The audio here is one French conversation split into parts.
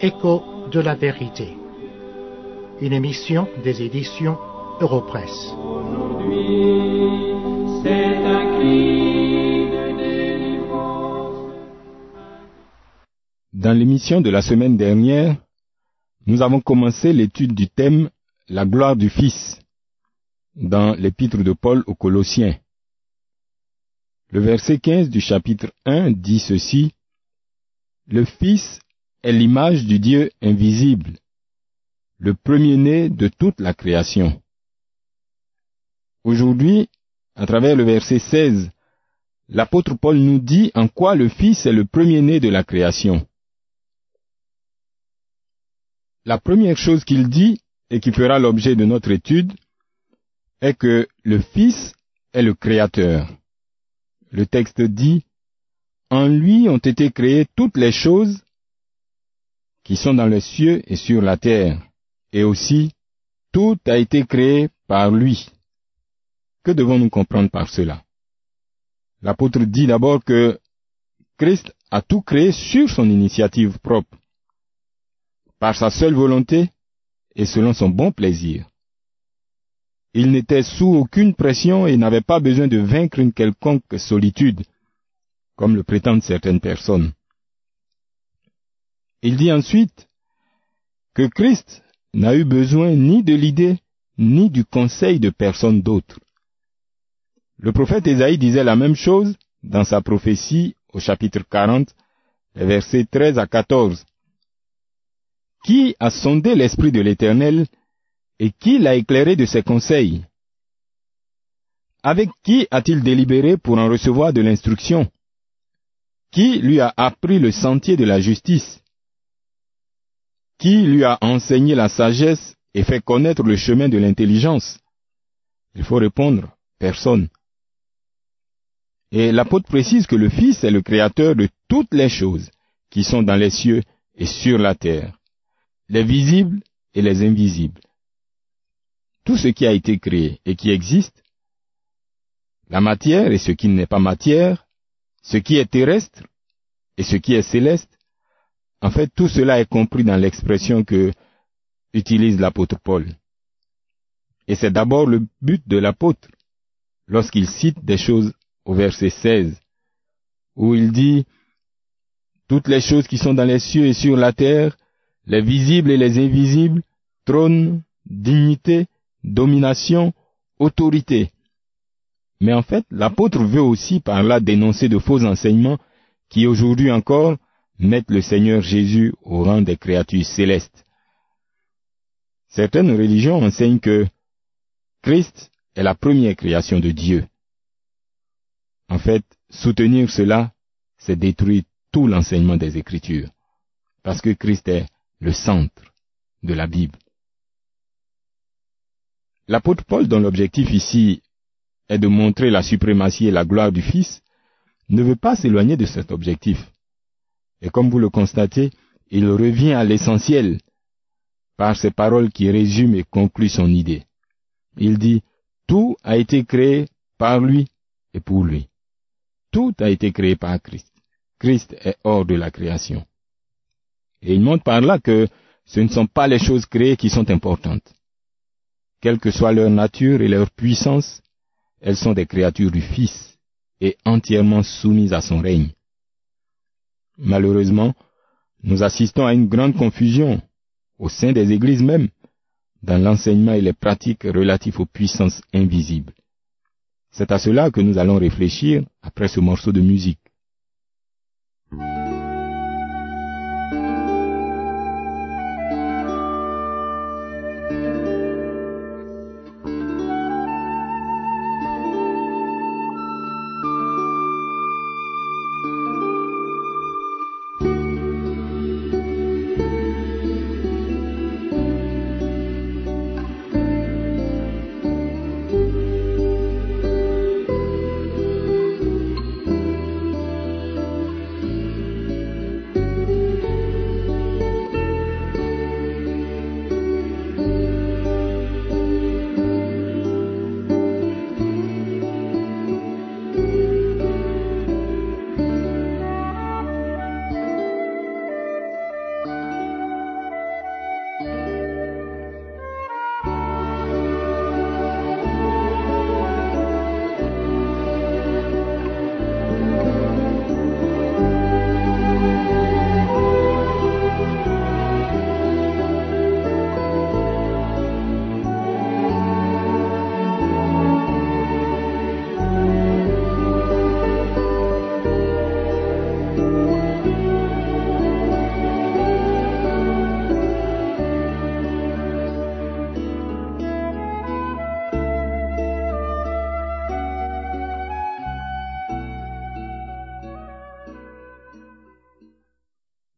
Écho de la vérité. Une émission des éditions Europresse. Dans l'émission de la semaine dernière, nous avons commencé l'étude du thème La gloire du Fils dans l'épître de Paul aux Colossiens. Le verset 15 du chapitre 1 dit ceci, Le Fils est l'image du Dieu invisible, le premier-né de toute la création. Aujourd'hui, à travers le verset 16, l'apôtre Paul nous dit en quoi le Fils est le premier-né de la création. La première chose qu'il dit, et qui fera l'objet de notre étude, est que le Fils est le Créateur. Le texte dit, En lui ont été créées toutes les choses qui sont dans les cieux et sur la terre, et aussi tout a été créé par lui. Que devons-nous comprendre par cela? L'apôtre dit d'abord que Christ a tout créé sur son initiative propre par sa seule volonté et selon son bon plaisir. Il n'était sous aucune pression et n'avait pas besoin de vaincre une quelconque solitude, comme le prétendent certaines personnes. Il dit ensuite que Christ n'a eu besoin ni de l'idée ni du conseil de personne d'autre. Le prophète Ésaïe disait la même chose dans sa prophétie au chapitre 40, les versets 13 à 14. Qui a sondé l'Esprit de l'Éternel et qui l'a éclairé de ses conseils? Avec qui a-t-il délibéré pour en recevoir de l'instruction? Qui lui a appris le sentier de la justice? Qui lui a enseigné la sagesse et fait connaître le chemin de l'intelligence? Il faut répondre, personne. Et l'apôtre précise que le Fils est le créateur de toutes les choses qui sont dans les cieux et sur la terre les visibles et les invisibles. Tout ce qui a été créé et qui existe, la matière et ce qui n'est pas matière, ce qui est terrestre et ce qui est céleste, en fait tout cela est compris dans l'expression que utilise l'apôtre Paul. Et c'est d'abord le but de l'apôtre lorsqu'il cite des choses au verset 16, où il dit Toutes les choses qui sont dans les cieux et sur la terre, les visibles et les invisibles, trône, dignité, domination, autorité. Mais en fait, l'apôtre veut aussi par là dénoncer de faux enseignements qui aujourd'hui encore mettent le Seigneur Jésus au rang des créatures célestes. Certaines religions enseignent que Christ est la première création de Dieu. En fait, soutenir cela, c'est détruire tout l'enseignement des Écritures, parce que Christ est le centre de la Bible. L'apôtre Paul, dont l'objectif ici est de montrer la suprématie et la gloire du Fils, ne veut pas s'éloigner de cet objectif. Et comme vous le constatez, il revient à l'essentiel par ces paroles qui résument et concluent son idée. Il dit, tout a été créé par lui et pour lui. Tout a été créé par Christ. Christ est hors de la création. Et il montre par là que ce ne sont pas les choses créées qui sont importantes. Quelle que soit leur nature et leur puissance, elles sont des créatures du Fils et entièrement soumises à son règne. Malheureusement, nous assistons à une grande confusion au sein des églises même dans l'enseignement et les pratiques relatives aux puissances invisibles. C'est à cela que nous allons réfléchir après ce morceau de musique.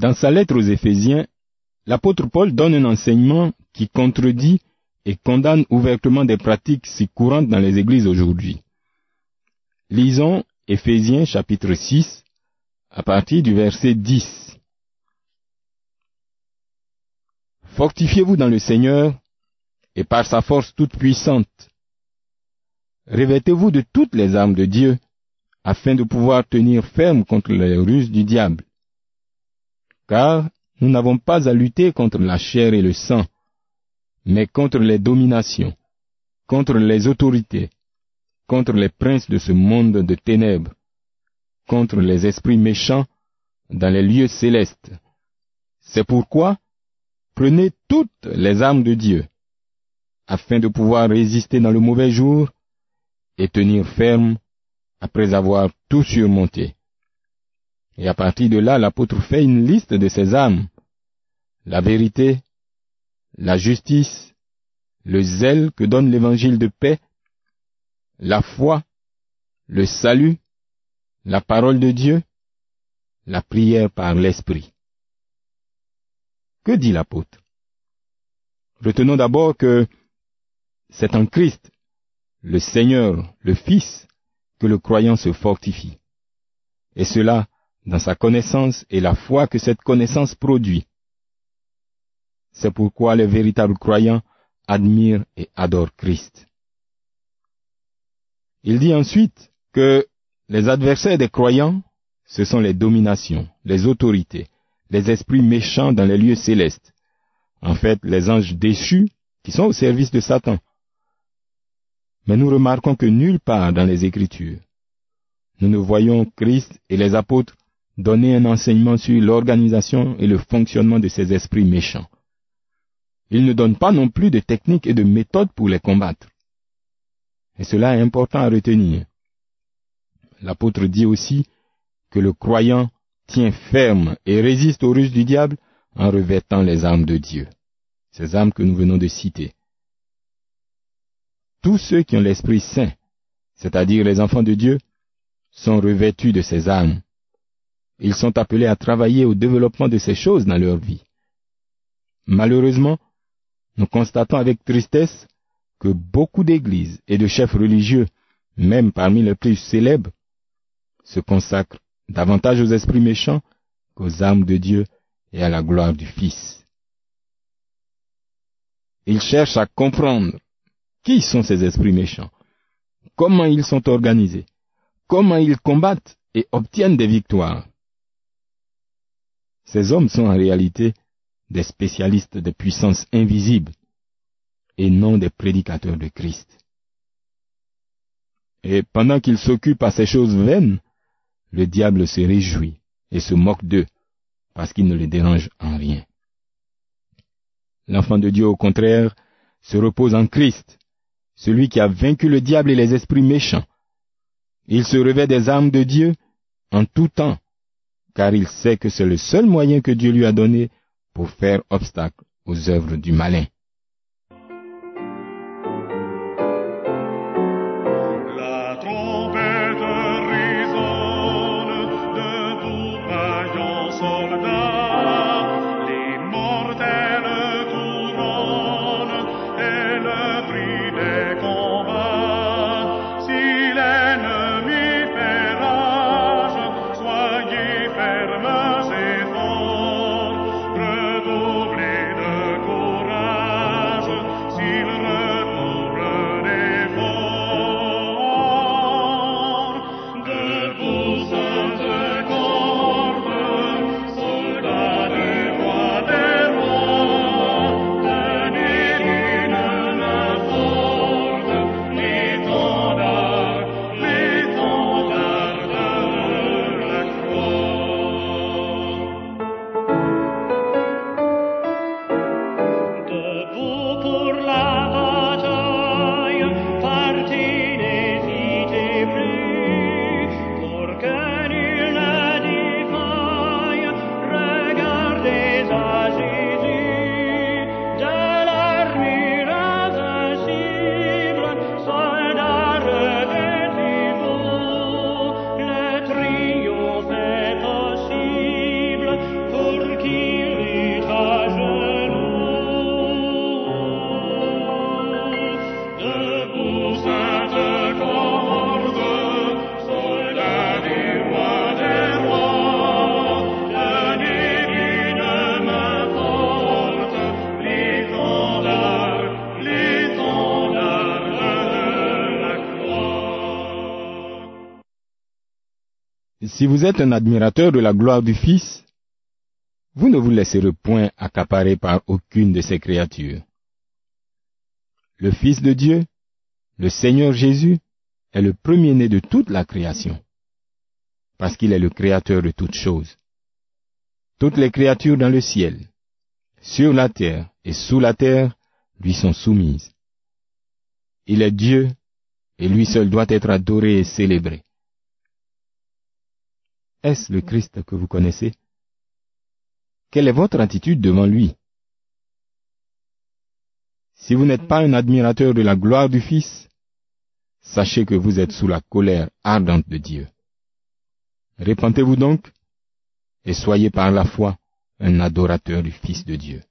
Dans sa lettre aux Éphésiens, l'apôtre Paul donne un enseignement qui contredit et condamne ouvertement des pratiques si courantes dans les églises aujourd'hui. Lisons Éphésiens chapitre 6 à partir du verset 10. Fortifiez-vous dans le Seigneur et par sa force toute puissante. Revêtez-vous de toutes les armes de Dieu afin de pouvoir tenir ferme contre les ruses du diable. Car nous n'avons pas à lutter contre la chair et le sang, mais contre les dominations, contre les autorités, contre les princes de ce monde de ténèbres, contre les esprits méchants dans les lieux célestes. C'est pourquoi prenez toutes les armes de Dieu, afin de pouvoir résister dans le mauvais jour et tenir ferme après avoir tout surmonté. Et à partir de là, l'apôtre fait une liste de ses âmes. La vérité, la justice, le zèle que donne l'évangile de paix, la foi, le salut, la parole de Dieu, la prière par l'Esprit. Que dit l'apôtre? Retenons d'abord que c'est en Christ, le Seigneur, le Fils, que le croyant se fortifie. Et cela dans sa connaissance et la foi que cette connaissance produit. C'est pourquoi les véritables croyants admirent et adorent Christ. Il dit ensuite que les adversaires des croyants, ce sont les dominations, les autorités, les esprits méchants dans les lieux célestes. En fait, les anges déchus qui sont au service de Satan. Mais nous remarquons que nulle part dans les Écritures, nous ne voyons Christ et les apôtres donner un enseignement sur l'organisation et le fonctionnement de ces esprits méchants. Ils ne donnent pas non plus de techniques et de méthodes pour les combattre. Et cela est important à retenir. L'apôtre dit aussi que le croyant tient ferme et résiste aux ruses du diable en revêtant les armes de Dieu. Ces armes que nous venons de citer. Tous ceux qui ont l'Esprit Saint, c'est-à-dire les enfants de Dieu, sont revêtus de ces armes. Ils sont appelés à travailler au développement de ces choses dans leur vie. Malheureusement, nous constatons avec tristesse que beaucoup d'églises et de chefs religieux, même parmi les plus célèbres, se consacrent davantage aux esprits méchants qu'aux âmes de Dieu et à la gloire du Fils. Ils cherchent à comprendre qui sont ces esprits méchants, comment ils sont organisés, comment ils combattent et obtiennent des victoires. Ces hommes sont en réalité des spécialistes de puissances invisibles et non des prédicateurs de Christ. Et pendant qu'ils s'occupent à ces choses vaines, le diable se réjouit et se moque d'eux parce qu'ils ne les dérangent en rien. L'enfant de Dieu, au contraire, se repose en Christ celui qui a vaincu le diable et les esprits méchants. Il se revêt des armes de Dieu en tout temps, car il sait que c'est le seul moyen que Dieu lui a donné pour faire obstacle aux œuvres du malin. Si vous êtes un admirateur de la gloire du Fils, vous ne vous laisserez point accaparer par aucune de ces créatures. Le Fils de Dieu, le Seigneur Jésus, est le premier-né de toute la création, parce qu'il est le créateur de toutes choses. Toutes les créatures dans le ciel, sur la terre et sous la terre lui sont soumises. Il est Dieu, et lui seul doit être adoré et célébré. Est-ce le Christ que vous connaissez? Quelle est votre attitude devant lui? Si vous n'êtes pas un admirateur de la gloire du Fils, sachez que vous êtes sous la colère ardente de Dieu. Répentez-vous donc et soyez par la foi un adorateur du Fils de Dieu.